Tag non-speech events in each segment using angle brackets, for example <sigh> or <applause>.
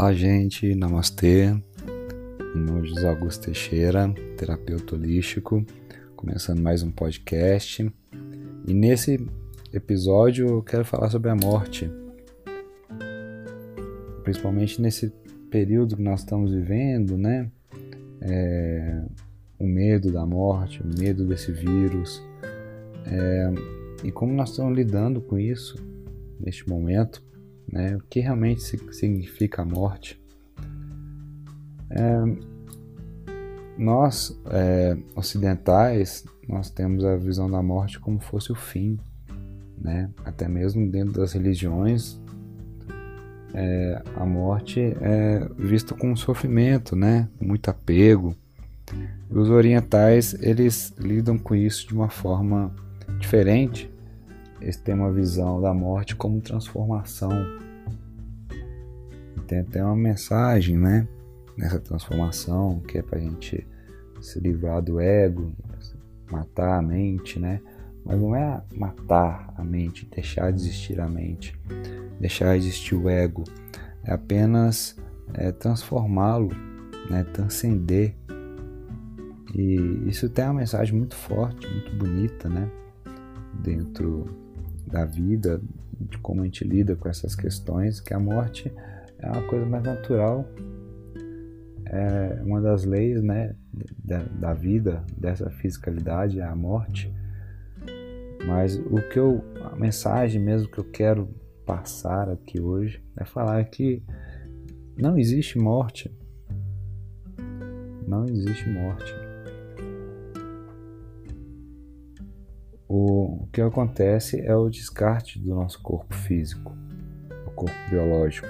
Olá, gente, namastê. Meu nome é José Augusto Teixeira, terapeuta holístico, começando mais um podcast. E nesse episódio eu quero falar sobre a morte, principalmente nesse período que nós estamos vivendo, né? É, o medo da morte, o medo desse vírus, é, e como nós estamos lidando com isso neste momento né? O que realmente significa a morte? É, nós é, ocidentais nós temos a visão da morte como fosse o fim, né? Até mesmo dentro das religiões é, a morte é vista com sofrimento, né? Muito apego. E os orientais eles lidam com isso de uma forma diferente eles têm uma visão da morte como transformação. Tem até uma mensagem, né? Nessa transformação, que é para a gente se livrar do ego, matar a mente, né? Mas não é matar a mente, deixar de existir a mente, deixar de existir o ego. É apenas é, transformá-lo, né? transcender. E isso tem uma mensagem muito forte, muito bonita, né? Dentro da vida, de como a gente lida com essas questões, que a morte é uma coisa mais natural, é uma das leis né, da, da vida, dessa fisicalidade, é a morte. Mas o que eu, a mensagem mesmo que eu quero passar aqui hoje é falar que não existe morte. Não existe morte. O, que acontece é o descarte do nosso corpo físico, o corpo biológico,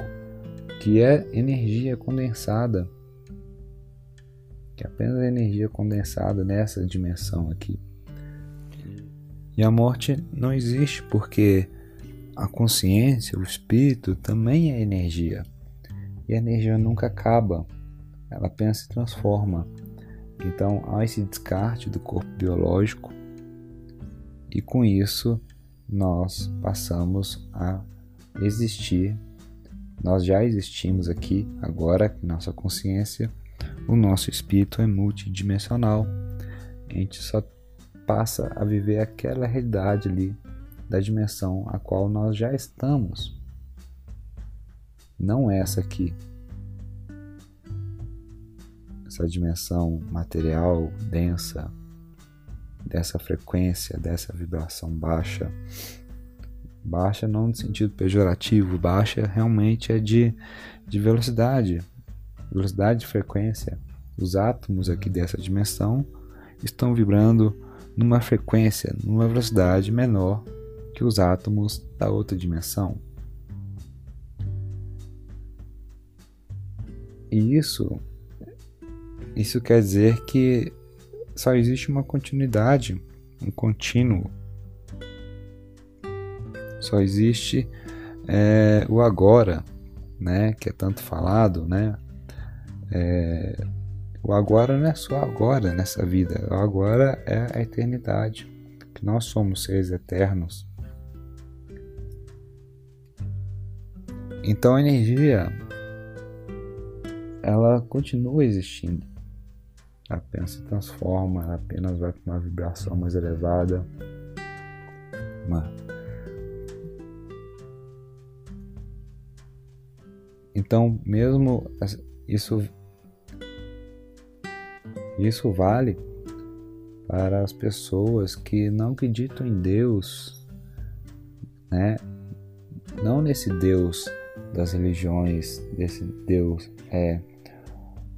que é energia condensada, que é apenas energia condensada nessa dimensão aqui. E a morte não existe porque a consciência, o espírito também é energia. E a energia nunca acaba, ela apenas se transforma. Então há esse descarte do corpo biológico e com isso nós passamos a existir. Nós já existimos aqui, agora que nossa consciência, o nosso espírito é multidimensional. A gente só passa a viver aquela realidade ali da dimensão a qual nós já estamos. Não essa aqui. Essa dimensão material densa, dessa frequência, dessa vibração baixa. Baixa não no sentido pejorativo, baixa realmente é de, de velocidade, velocidade de frequência. Os átomos aqui dessa dimensão estão vibrando numa frequência, numa velocidade menor que os átomos da outra dimensão. E isso, isso quer dizer que só existe uma continuidade, um contínuo. Só existe é, o agora, né, que é tanto falado, né? É, o agora não é só agora nessa vida, o agora é a eternidade, que nós somos seres eternos. Então a energia ela continua existindo apenas se transforma, apenas vai para uma vibração mais elevada. Uma... Então, mesmo isso isso vale para as pessoas que não acreditam em Deus, né? Não nesse Deus das religiões, desse Deus é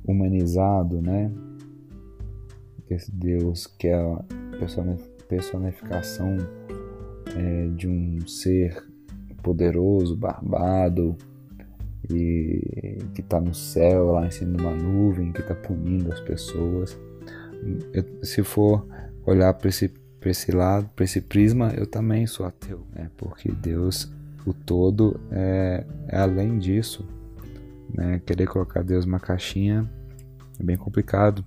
humanizado, né? Esse Deus que é a personificação é, de um ser poderoso, barbado e que está no céu, lá em cima de uma nuvem, que está punindo as pessoas. Eu, se for olhar para esse, esse lado, para esse prisma, eu também sou ateu, né? porque Deus, o todo, é, é além disso. Né? Querer colocar Deus numa caixinha é bem complicado.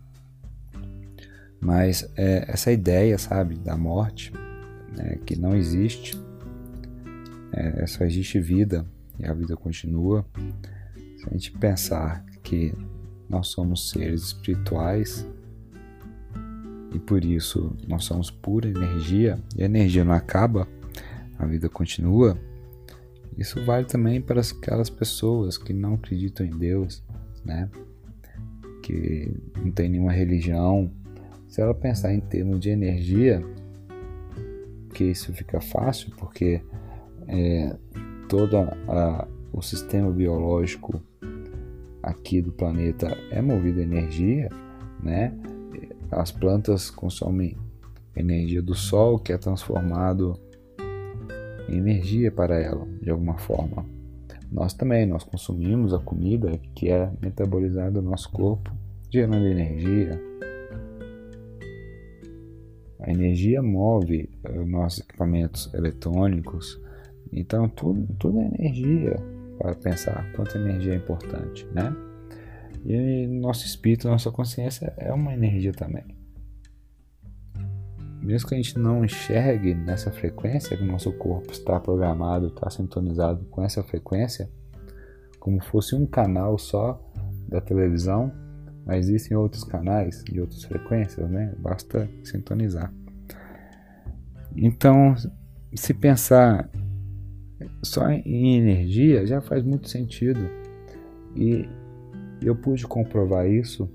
Mas é, essa ideia, sabe, da morte, né, que não existe, é, só existe vida e a vida continua. Se a gente pensar que nós somos seres espirituais e por isso nós somos pura energia e a energia não acaba, a vida continua. Isso vale também para aquelas pessoas que não acreditam em Deus, né? Que não tem nenhuma religião. Se ela pensar em termos de energia, que isso fica fácil, porque é, todo a, o sistema biológico aqui do planeta é movido a energia, né? As plantas consomem energia do sol, que é transformado em energia para ela, de alguma forma. Nós também, nós consumimos a comida que é metabolizada no nosso corpo, gerando energia. A energia move os eh, nossos equipamentos eletrônicos, então tudo, tudo é energia para pensar quanto energia é importante, né? E nosso espírito, nossa consciência é uma energia também. Mesmo que a gente não enxergue nessa frequência, que o nosso corpo está programado, está sintonizado com essa frequência, como fosse um canal só da televisão, mas existem outros canais e outras frequências, né? Basta sintonizar. Então, se pensar só em energia já faz muito sentido. E eu pude comprovar isso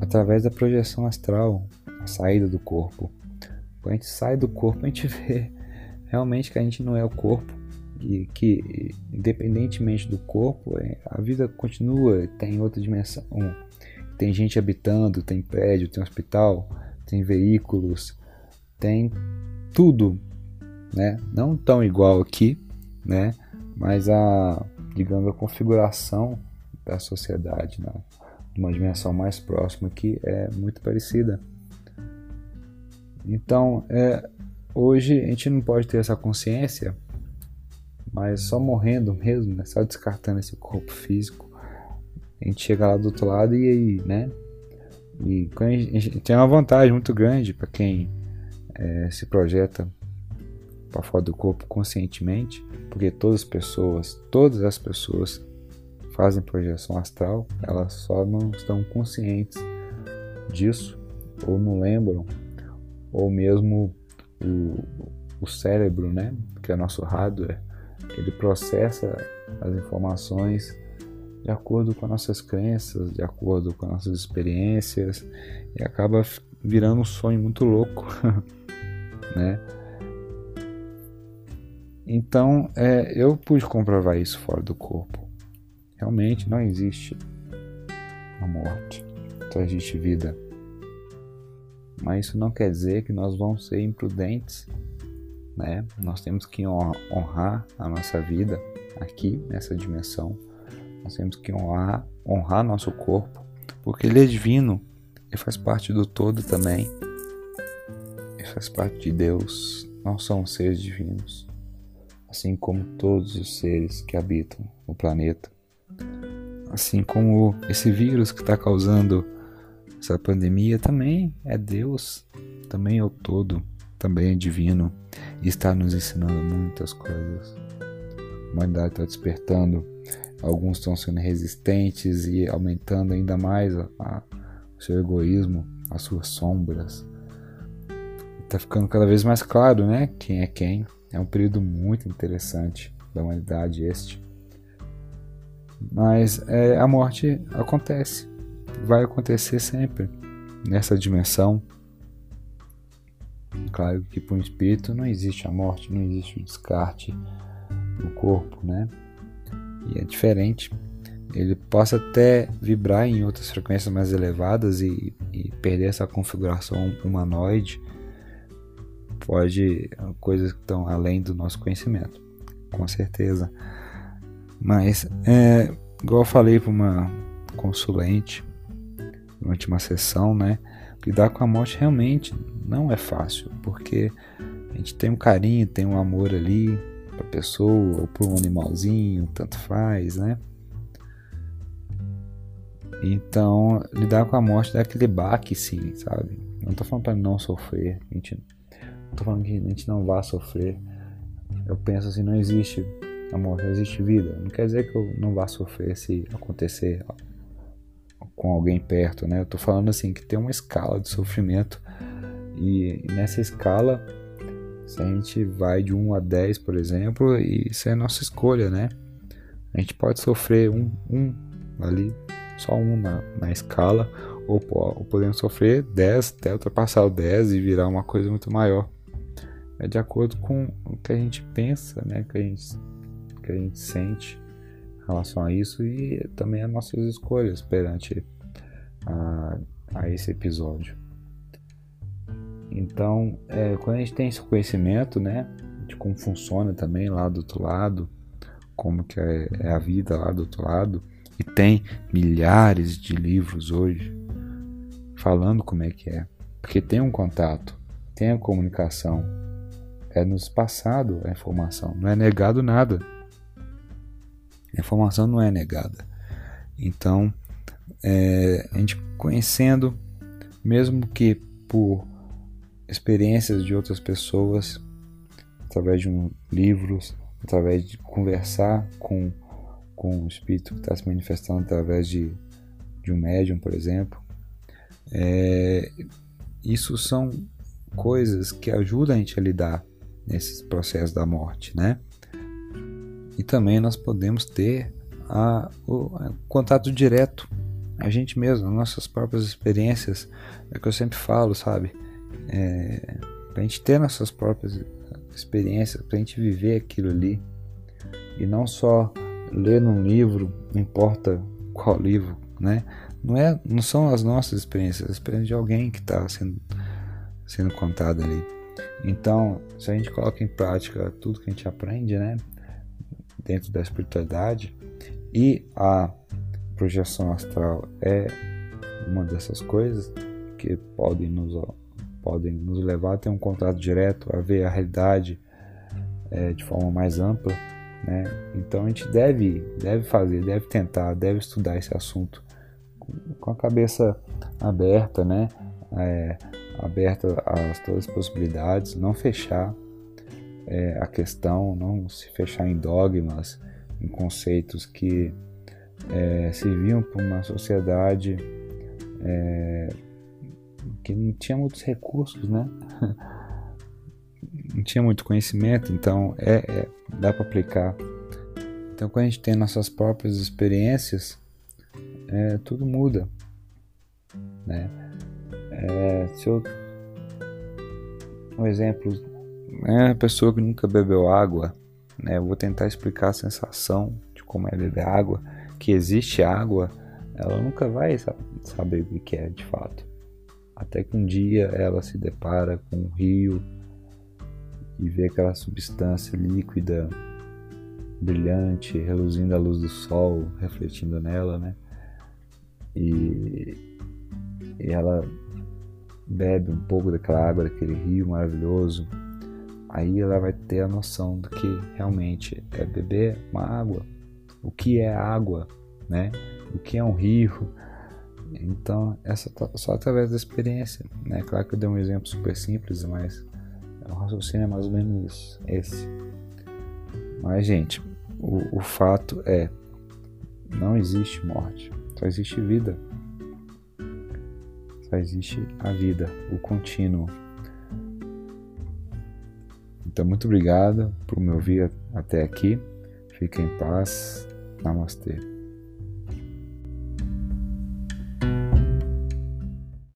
através da projeção astral, a saída do corpo. Quando a gente sai do corpo, a gente <laughs> vê realmente que a gente não é o corpo que, independentemente do corpo, é, a vida continua, tem outra dimensão. Tem gente habitando, tem prédio, tem hospital, tem veículos, tem tudo né? Não tão igual aqui, né? Mas a, digamos, a configuração da sociedade, né? uma dimensão mais próxima aqui é muito parecida. Então, é, hoje a gente não pode ter essa consciência, mas só morrendo mesmo, né? só descartando esse corpo físico, a gente chega lá do outro lado e aí, né? E a gente tem uma vantagem muito grande para quem é, se projeta para fora do corpo conscientemente, porque todas as pessoas, todas as pessoas fazem projeção astral, elas só não estão conscientes disso, ou não lembram, ou mesmo o, o cérebro, né, que é nosso hardware, ele processa as informações de acordo com nossas crenças, de acordo com nossas experiências, e acaba virando um sonho muito louco, <laughs> né? Então, é, eu pude comprovar isso fora do corpo. Realmente não existe a morte, só existe vida. Mas isso não quer dizer que nós vamos ser imprudentes, né? Nós temos que honrar a nossa vida aqui nessa dimensão. Nós temos que honrar, honrar nosso corpo, porque ele é divino e faz parte do todo também. Ele faz parte de Deus. Nós somos seres divinos assim como todos os seres que habitam o planeta. Assim como esse vírus que está causando essa pandemia também é Deus, também é o todo, também é divino e está nos ensinando muitas coisas. A humanidade está despertando, alguns estão sendo resistentes e aumentando ainda mais a, a, o seu egoísmo, as suas sombras. Está ficando cada vez mais claro, né? Quem é quem. É um período muito interessante da humanidade este. Mas é, a morte acontece, vai acontecer sempre nessa dimensão. Claro que para um espírito não existe a morte, não existe o descarte do corpo, né? E é diferente. Ele possa até vibrar em outras frequências mais elevadas e, e perder essa configuração humanoide pode coisas que estão além do nosso conhecimento, com certeza. Mas é, igual eu falei para uma consulente durante uma sessão, né? Lidar com a morte realmente não é fácil, porque a gente tem um carinho, tem um amor ali para a pessoa ou para um animalzinho, tanto faz, né? Então, lidar com a morte dá aquele baque, sim, sabe? Não tô falando para não sofrer, a gente tô falando que a gente não vá sofrer. Eu penso assim, não existe na morte existe vida. Não quer dizer que eu não vá sofrer se acontecer com alguém perto, né? Eu tô falando assim que tem uma escala de sofrimento e nessa escala, se a gente vai de 1 a 10, por exemplo, isso é nossa escolha, né? A gente pode sofrer um, um ali, só um na, na escala, ou, ou podemos sofrer 10 até ultrapassar o 10 e virar uma coisa muito maior. É de acordo com o que a gente pensa, né? Que a gente, que a gente sente relação a isso e também as nossas escolhas perante a, a esse episódio. Então, é, quando a gente tem esse conhecimento, né, de como funciona também lá do outro lado, como que é, é a vida lá do outro lado, e tem milhares de livros hoje falando como é que é, porque tem um contato, tem a comunicação, é nos passado a informação, não é negado nada. A informação não é negada. Então, é, a gente conhecendo, mesmo que por experiências de outras pessoas, através de um, livros, através de conversar com, com o espírito que está se manifestando através de, de um médium, por exemplo. É, isso são coisas que ajudam a gente a lidar nesses processos da morte, né? E também nós podemos ter a, o a contato direto, a gente mesmo, nossas próprias experiências, é o que eu sempre falo, sabe? É, para a gente ter nossas próprias experiências, para a gente viver aquilo ali e não só ler num livro, não importa qual livro, né? Não, é, não são as nossas experiências, as experiências de alguém que está sendo, sendo contado ali. Então, se a gente coloca em prática tudo que a gente aprende, né? Dentro da espiritualidade e a projeção astral é uma dessas coisas que podem nos podem nos levar a ter um contato direto, a ver a realidade é, de forma mais ampla. Né? Então a gente deve, deve fazer, deve tentar, deve estudar esse assunto com a cabeça aberta, né? É, aberta a todas as possibilidades, não fechar é, a questão, não se fechar em dogmas, em conceitos que é, serviam para uma sociedade é, que não tinha muitos recursos, né? <laughs> não tinha muito conhecimento, então é, é dá para aplicar. Então, quando a gente tem nossas próprias experiências, é, tudo muda, né? É, se eu, um exemplo, é uma pessoa que nunca bebeu água, né? Eu vou tentar explicar a sensação de como é beber água, que existe água, ela nunca vai saber o que é de fato. Até que um dia ela se depara com um rio e vê aquela substância líquida, brilhante, reluzindo a luz do sol, refletindo nela, né? E, e ela bebe um pouco daquela água, daquele rio maravilhoso. Aí ela vai ter a noção do que realmente é beber uma água, o que é água, né? O que é um rio, então, essa tá só através da experiência, né? Claro que eu dei um exemplo super simples, mas o raciocínio é mais ou menos isso, esse. Mas, gente, o, o fato é, não existe morte, só existe vida. Só existe a vida, o contínuo. Então, muito obrigado por me ouvir até aqui. Fique em paz. Namastê.